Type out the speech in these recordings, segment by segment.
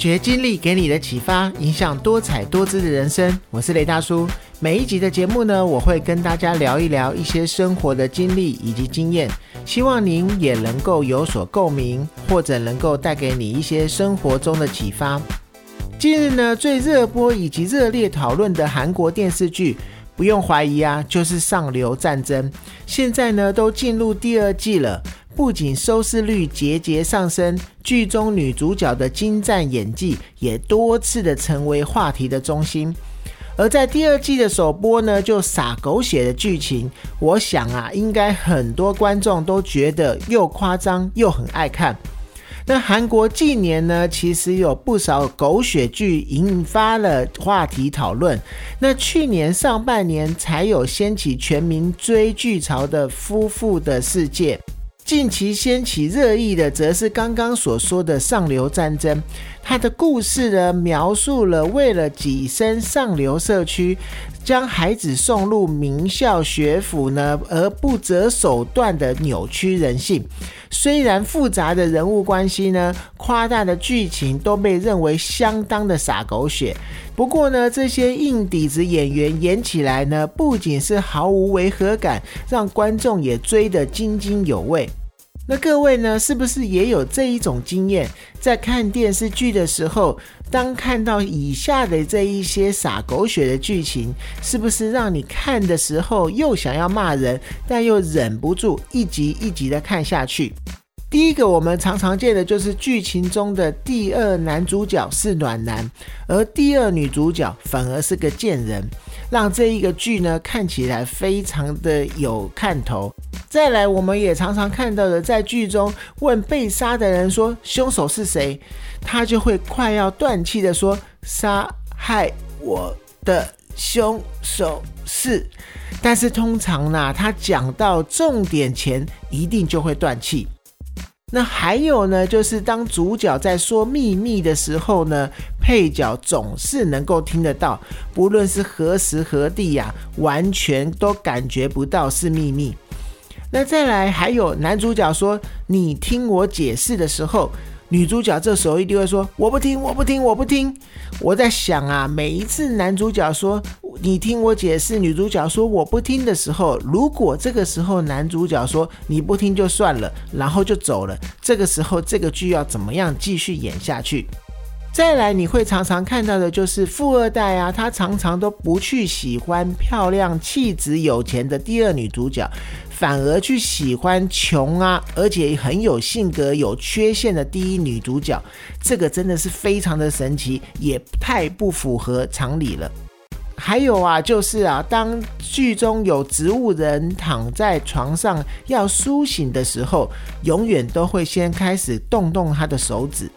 发掘经历给你的启发，影响多彩多姿的人生。我是雷大叔。每一集的节目呢，我会跟大家聊一聊一些生活的经历以及经验，希望您也能够有所共鸣，或者能够带给你一些生活中的启发。近日呢，最热播以及热烈讨论的韩国电视剧，不用怀疑啊，就是《上流战争》。现在呢，都进入第二季了。不仅收视率节节上升，剧中女主角的精湛演技也多次的成为话题的中心。而在第二季的首播呢，就洒狗血的剧情，我想啊，应该很多观众都觉得又夸张又很爱看。那韩国近年呢，其实有不少狗血剧引发了话题讨论。那去年上半年才有掀起全民追剧潮的夫妇的世界。近期掀起热议的，则是刚刚所说的上流战争。它的故事呢，描述了为了跻身上流社区，将孩子送入名校学府呢，而不择手段的扭曲人性。虽然复杂的人物关系呢，夸大的剧情都被认为相当的傻狗血。不过呢，这些硬底子演员演起来呢，不仅是毫无违和感，让观众也追得津津有味。那各位呢，是不是也有这一种经验？在看电视剧的时候，当看到以下的这一些洒狗血的剧情，是不是让你看的时候又想要骂人，但又忍不住一集一集的看下去？第一个我们常常见的就是剧情中的第二男主角是暖男，而第二女主角反而是个贱人，让这一个剧呢看起来非常的有看头。再来，我们也常常看到的，在剧中问被杀的人说凶手是谁，他就会快要断气的说杀害我的凶手是，但是通常呢，他讲到重点前一定就会断气。那还有呢，就是当主角在说秘密的时候呢，配角总是能够听得到，不论是何时何地呀，完全都感觉不到是秘密。那再来，还有男主角说“你听我解释”的时候。女主角这时候一定会说：“我不听，我不听，我不听。”我在想啊，每一次男主角说“你听我解释”，女主角说“我不听”的时候，如果这个时候男主角说“你不听就算了”，然后就走了，这个时候这个剧要怎么样继续演下去？再来，你会常常看到的就是富二代啊，他常常都不去喜欢漂亮、气质、有钱的第二女主角，反而去喜欢穷啊，而且很有性格、有缺陷的第一女主角。这个真的是非常的神奇，也太不符合常理了。还有啊，就是啊，当剧中有植物人躺在床上要苏醒的时候，永远都会先开始动动他的手指。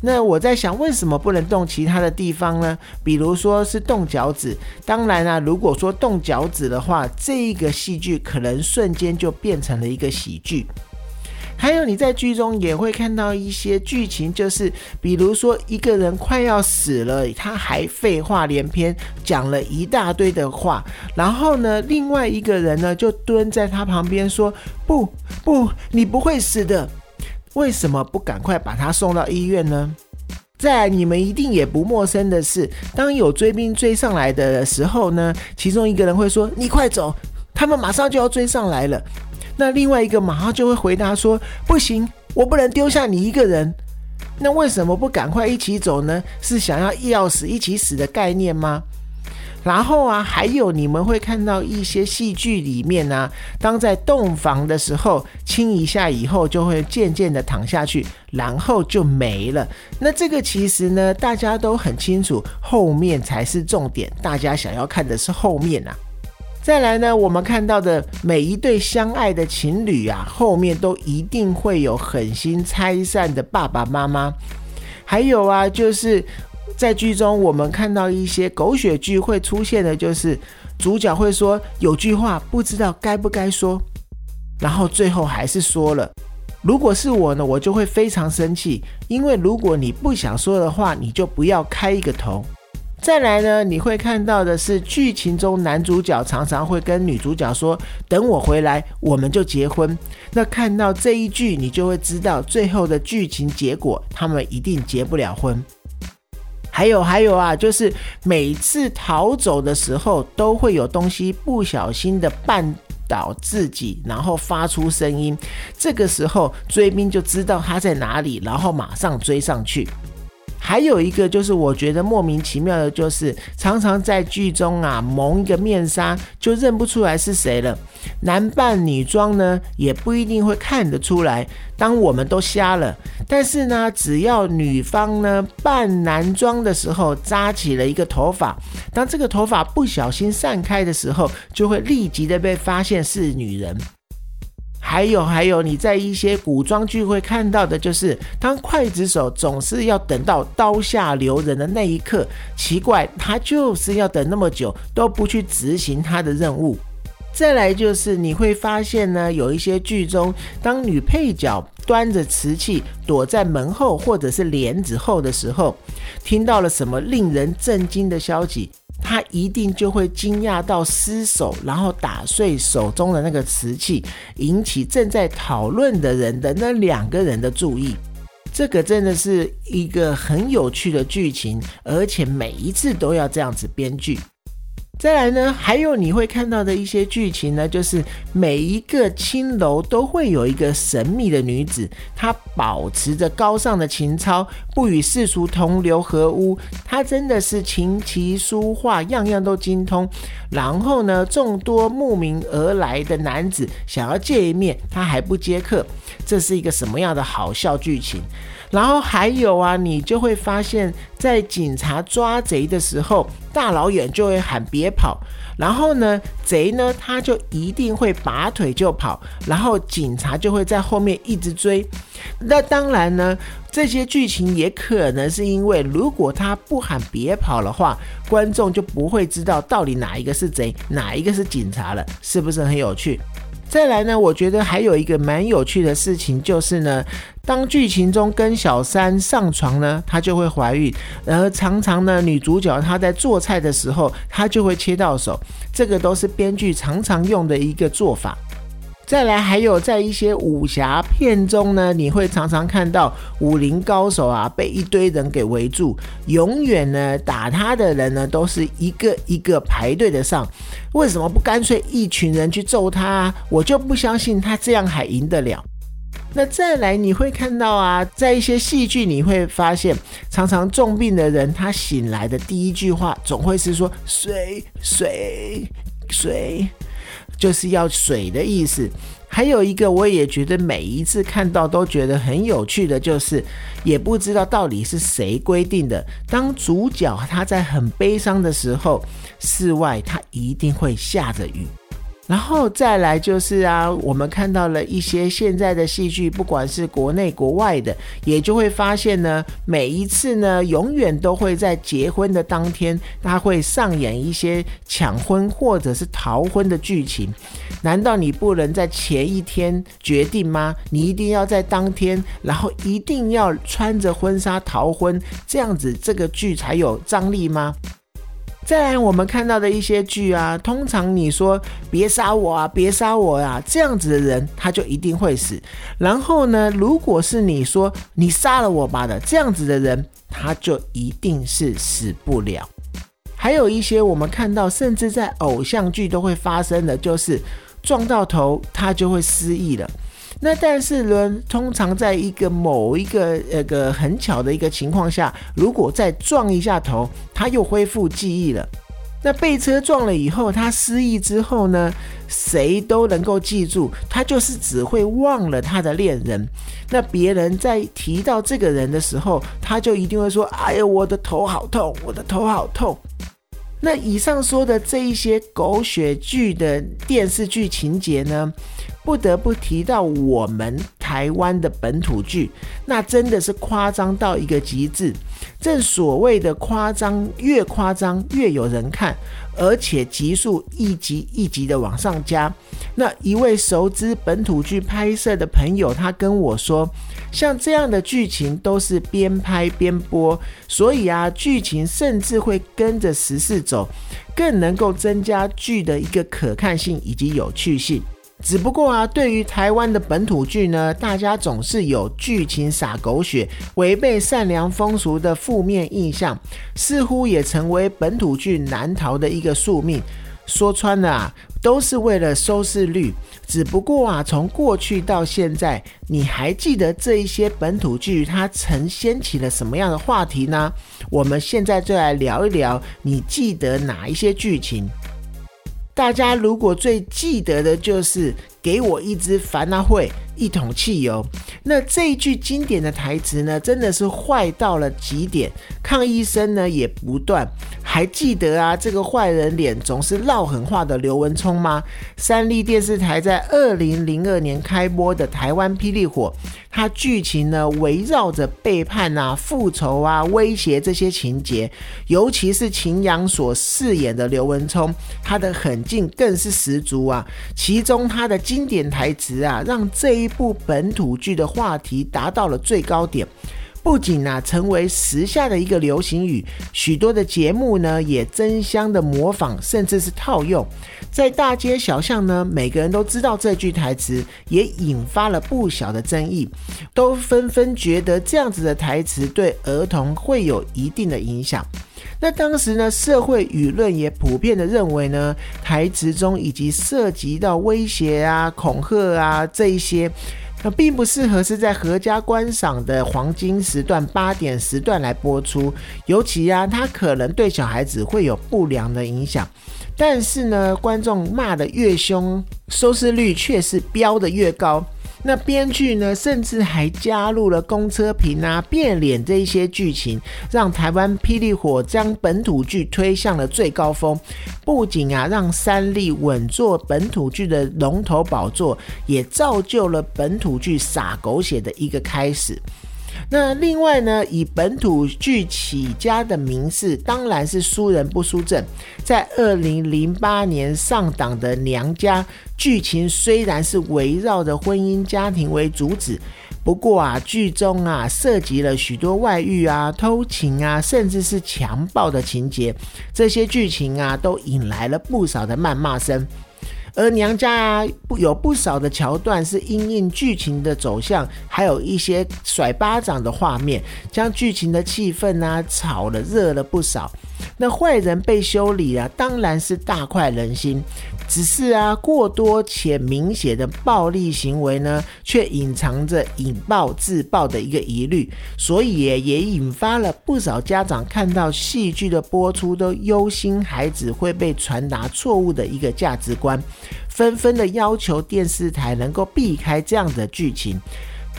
那我在想，为什么不能动其他的地方呢？比如说是动脚趾。当然啊，如果说动脚趾的话，这一个戏剧可能瞬间就变成了一个喜剧。还有你在剧中也会看到一些剧情，就是比如说一个人快要死了，他还废话连篇，讲了一大堆的话，然后呢，另外一个人呢就蹲在他旁边说：“不不，你不会死的。”为什么不赶快把他送到医院呢？在你们一定也不陌生的是，当有追兵追上来的时候呢，其中一个人会说：“你快走，他们马上就要追上来了。”那另外一个马上就会回答说：“不行，我不能丢下你一个人。”那为什么不赶快一起走呢？是想要要死一起死的概念吗？然后啊，还有你们会看到一些戏剧里面呢，当在洞房的时候亲一下以后，就会渐渐的躺下去，然后就没了。那这个其实呢，大家都很清楚，后面才是重点，大家想要看的是后面啊。再来呢，我们看到的每一对相爱的情侣啊，后面都一定会有狠心拆散的爸爸妈妈，还有啊，就是。在剧中，我们看到一些狗血剧会出现的，就是主角会说有句话不知道该不该说，然后最后还是说了。如果是我呢，我就会非常生气，因为如果你不想说的话，你就不要开一个头。再来呢，你会看到的是剧情中男主角常常会跟女主角说：“等我回来，我们就结婚。”那看到这一句，你就会知道最后的剧情结果，他们一定结不了婚。还有还有啊，就是每次逃走的时候，都会有东西不小心的绊倒自己，然后发出声音。这个时候追兵就知道他在哪里，然后马上追上去。还有一个就是，我觉得莫名其妙的，就是常常在剧中啊蒙一个面纱，就认不出来是谁了。男扮女装呢，也不一定会看得出来。当我们都瞎了，但是呢，只要女方呢扮男装的时候扎起了一个头发，当这个头发不小心散开的时候，就会立即的被发现是女人。还有还有，你在一些古装剧会看到的，就是当刽子手总是要等到刀下留人的那一刻，奇怪，他就是要等那么久都不去执行他的任务。再来就是你会发现呢，有一些剧中，当女配角端着瓷器躲在门后或者是帘子后的时候，听到了什么令人震惊的消息。他一定就会惊讶到失手，然后打碎手中的那个瓷器，引起正在讨论的人的那两个人的注意。这个真的是一个很有趣的剧情，而且每一次都要这样子编剧。再来呢，还有你会看到的一些剧情呢，就是每一个青楼都会有一个神秘的女子，她保持着高尚的情操，不与世俗同流合污。她真的是琴棋书画样样都精通。然后呢，众多慕名而来的男子想要见一面，她还不接客。这是一个什么样的好笑剧情？然后还有啊，你就会发现，在警察抓贼的时候，大老远就会喊别跑，然后呢，贼呢他就一定会拔腿就跑，然后警察就会在后面一直追。那当然呢，这些剧情也可能是因为，如果他不喊别跑的话，观众就不会知道到底哪一个是贼，哪一个是警察了，是不是很有趣？再来呢，我觉得还有一个蛮有趣的事情，就是呢，当剧情中跟小三上床呢，她就会怀孕，然而常常呢，女主角她在做菜的时候，她就会切到手，这个都是编剧常常用的一个做法。再来，还有在一些武侠片中呢，你会常常看到武林高手啊被一堆人给围住，永远呢打他的人呢都是一个一个排队的上，为什么不干脆一群人去揍他？我就不相信他这样还赢得了。那再来，你会看到啊，在一些戏剧你会发现，常常重病的人他醒来的第一句话总会是说水水水。就是要水的意思。还有一个，我也觉得每一次看到都觉得很有趣的，就是也不知道到底是谁规定的。当主角他在很悲伤的时候，室外他一定会下着雨。然后再来就是啊，我们看到了一些现在的戏剧，不管是国内国外的，也就会发现呢，每一次呢，永远都会在结婚的当天，他会上演一些抢婚或者是逃婚的剧情。难道你不能在前一天决定吗？你一定要在当天，然后一定要穿着婚纱逃婚，这样子这个剧才有张力吗？再来，我们看到的一些剧啊，通常你说别杀我啊，别杀我啊，这样子的人他就一定会死。然后呢，如果是你说你杀了我吧的这样子的人，他就一定是死不了。还有一些我们看到，甚至在偶像剧都会发生的，就是撞到头他就会失忆了。那但是呢，通常在一个某一个那个很巧的一个情况下，如果再撞一下头，他又恢复记忆了。那被车撞了以后，他失忆之后呢，谁都能够记住，他就是只会忘了他的恋人。那别人在提到这个人的时候，他就一定会说：“哎呀，我的头好痛，我的头好痛。”那以上说的这一些狗血剧的电视剧情节呢，不得不提到我们台湾的本土剧，那真的是夸张到一个极致。正所谓的夸张，越夸张越有人看，而且集数一集一集的往上加。那一位熟知本土剧拍摄的朋友，他跟我说。像这样的剧情都是边拍边播，所以啊，剧情甚至会跟着时事走，更能够增加剧的一个可看性以及有趣性。只不过啊，对于台湾的本土剧呢，大家总是有剧情洒狗血、违背善良风俗的负面印象，似乎也成为本土剧难逃的一个宿命。说穿了啊，都是为了收视率。只不过啊，从过去到现在，你还记得这一些本土剧它曾掀起了什么样的话题呢？我们现在就来聊一聊，你记得哪一些剧情？大家如果最记得的就是“给我一支凡纳会，一桶汽油”，那这一句经典的台词呢，真的是坏到了极点，抗议声呢也不断。还记得啊，这个坏人脸总是唠狠话的刘文聪吗？三立电视台在二零零二年开播的台湾霹雳火，它剧情呢围绕着背叛啊、复仇啊、威胁这些情节，尤其是秦阳所饰演的刘文聪，他的狠劲更是十足啊。其中他的经典台词啊，让这一部本土剧的话题达到了最高点。不仅啊成为时下的一个流行语，许多的节目呢也争相的模仿，甚至是套用，在大街小巷呢，每个人都知道这句台词，也引发了不小的争议，都纷纷觉得这样子的台词对儿童会有一定的影响。那当时呢，社会舆论也普遍的认为呢，台词中以及涉及到威胁啊、恐吓啊这一些。那并不适合是在合家观赏的黄金时段八点时段来播出，尤其啊，它可能对小孩子会有不良的影响。但是呢，观众骂的越凶，收视率却是飙的越高。那编剧呢，甚至还加入了公车屏啊、变脸这一些剧情，让台湾霹雳火将本土剧推向了最高峰。不仅啊，让三立稳坐本土剧的龙头宝座，也造就了本土剧撒狗血的一个开始。那另外呢，以本土剧起家的名士，当然是输人不输阵。在二零零八年上档的《娘家》，剧情虽然是围绕着婚姻家庭为主旨，不过啊，剧中啊涉及了许多外遇啊、偷情啊，甚至是强暴的情节，这些剧情啊都引来了不少的谩骂声。而娘家啊，不有不少的桥段是因应剧情的走向，还有一些甩巴掌的画面，将剧情的气氛啊炒了热了不少。那坏人被修理啊，当然是大快人心。只是啊，过多且明显的暴力行为呢，却隐藏着引爆自爆的一个疑虑，所以也引发了不少家长看到戏剧的播出都忧心孩子会被传达错误的一个价值观，纷纷的要求电视台能够避开这样的剧情。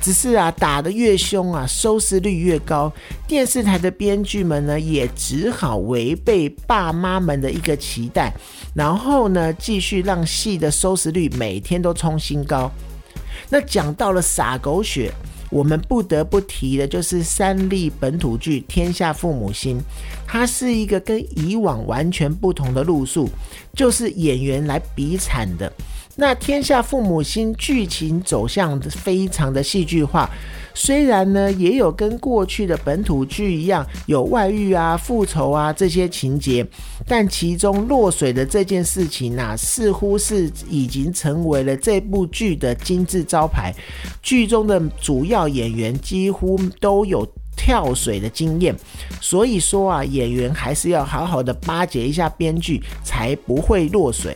只是啊，打得越凶啊，收视率越高。电视台的编剧们呢，也只好违背爸妈们的一个期待，然后呢，继续让戏的收视率每天都冲新高。那讲到了撒狗血，我们不得不提的就是三立本土剧《天下父母心》，它是一个跟以往完全不同的路数，就是演员来比惨的。那《天下父母心》剧情走向非常的戏剧化，虽然呢也有跟过去的本土剧一样有外遇啊、复仇啊这些情节，但其中落水的这件事情啊，似乎是已经成为了这部剧的金字招牌。剧中的主要演员几乎都有跳水的经验，所以说啊，演员还是要好好的巴结一下编剧，才不会落水。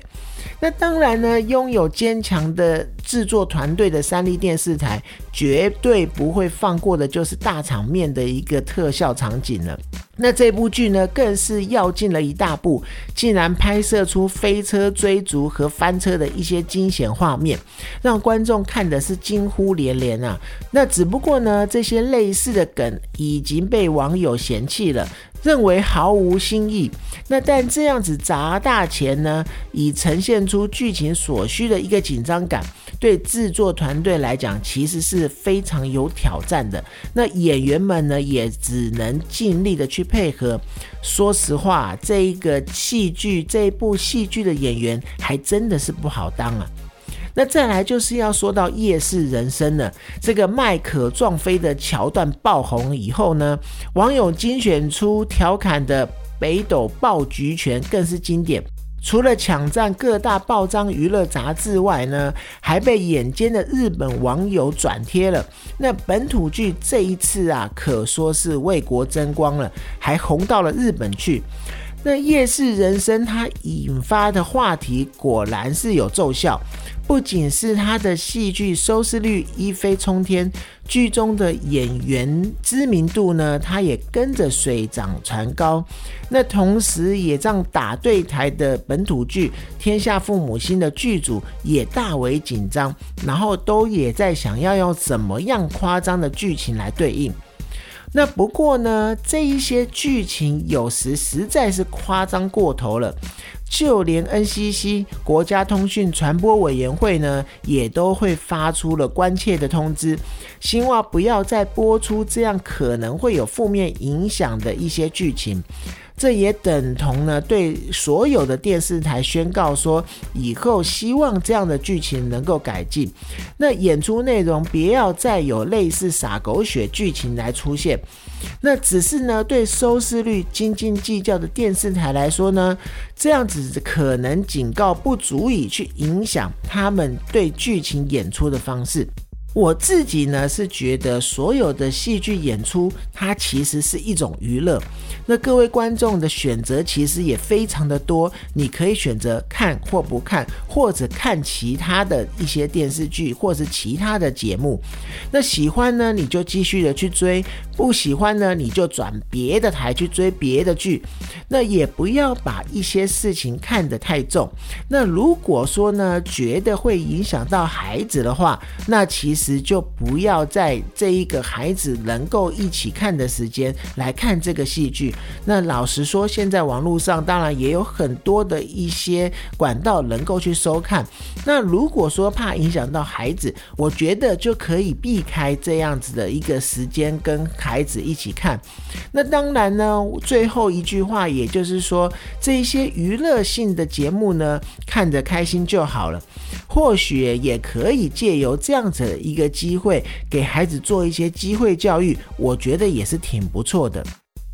那当然呢，拥有坚强的制作团队的三立电视台，绝对不会放过的，就是大场面的一个特效场景了。那这部剧呢，更是要进了一大步，竟然拍摄出飞车追逐和翻车的一些惊险画面，让观众看的是惊呼连连啊！那只不过呢，这些类似的梗已经被网友嫌弃了。认为毫无新意，那但这样子砸大钱呢，以呈现出剧情所需的一个紧张感，对制作团队来讲，其实是非常有挑战的。那演员们呢，也只能尽力的去配合。说实话，这一个戏剧，这一部戏剧的演员，还真的是不好当啊。那再来就是要说到夜市人生了。这个麦可撞飞的桥段爆红以后呢，网友精选出调侃的北斗爆菊拳更是经典。除了抢占各大报章娱乐杂志外呢，还被眼尖的日本网友转贴了。那本土剧这一次啊，可说是为国争光了，还红到了日本去。那夜市人生它引发的话题果然是有奏效，不仅是他的戏剧收视率一飞冲天，剧中的演员知名度呢，他也跟着水涨船高。那同时也让打对台的本土剧《天下父母心》的剧组也大为紧张，然后都也在想要用怎么样夸张的剧情来对应。那不过呢，这一些剧情有时实在是夸张过头了，就连 NCC 国家通讯传播委员会呢，也都会发出了关切的通知，希望不要再播出这样可能会有负面影响的一些剧情。这也等同呢，对所有的电视台宣告说，以后希望这样的剧情能够改进。那演出内容别要再有类似撒狗血剧情来出现。那只是呢，对收视率斤斤计较的电视台来说呢，这样子可能警告不足以去影响他们对剧情演出的方式。我自己呢是觉得，所有的戏剧演出，它其实是一种娱乐。那各位观众的选择其实也非常的多，你可以选择看或不看，或者看其他的一些电视剧，或是其他的节目。那喜欢呢，你就继续的去追；不喜欢呢，你就转别的台去追别的剧。那也不要把一些事情看得太重。那如果说呢，觉得会影响到孩子的话，那其实。就不要在这一个孩子能够一起看的时间来看这个戏剧。那老实说，现在网络上当然也有很多的一些管道能够去收看。那如果说怕影响到孩子，我觉得就可以避开这样子的一个时间跟孩子一起看。那当然呢，最后一句话也就是说，这一些娱乐性的节目呢，看着开心就好了。或许也可以借由这样子的一个机会，给孩子做一些机会教育，我觉得也是挺不错的。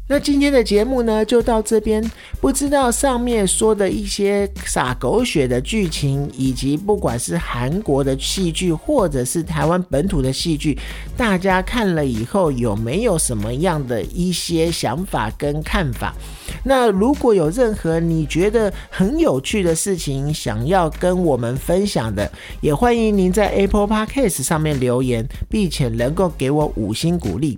那今天的节目呢，就到这边。不知道上面说的一些撒狗血的剧情，以及不管是韩国的戏剧，或者是台湾本土的戏剧，大家看了以后有没有什么样的一些想法跟看法？那如果有任何你觉得很有趣的事情想要跟我们分享的，也欢迎您在 Apple Podcast 上面留言，并且能够给我五星鼓励。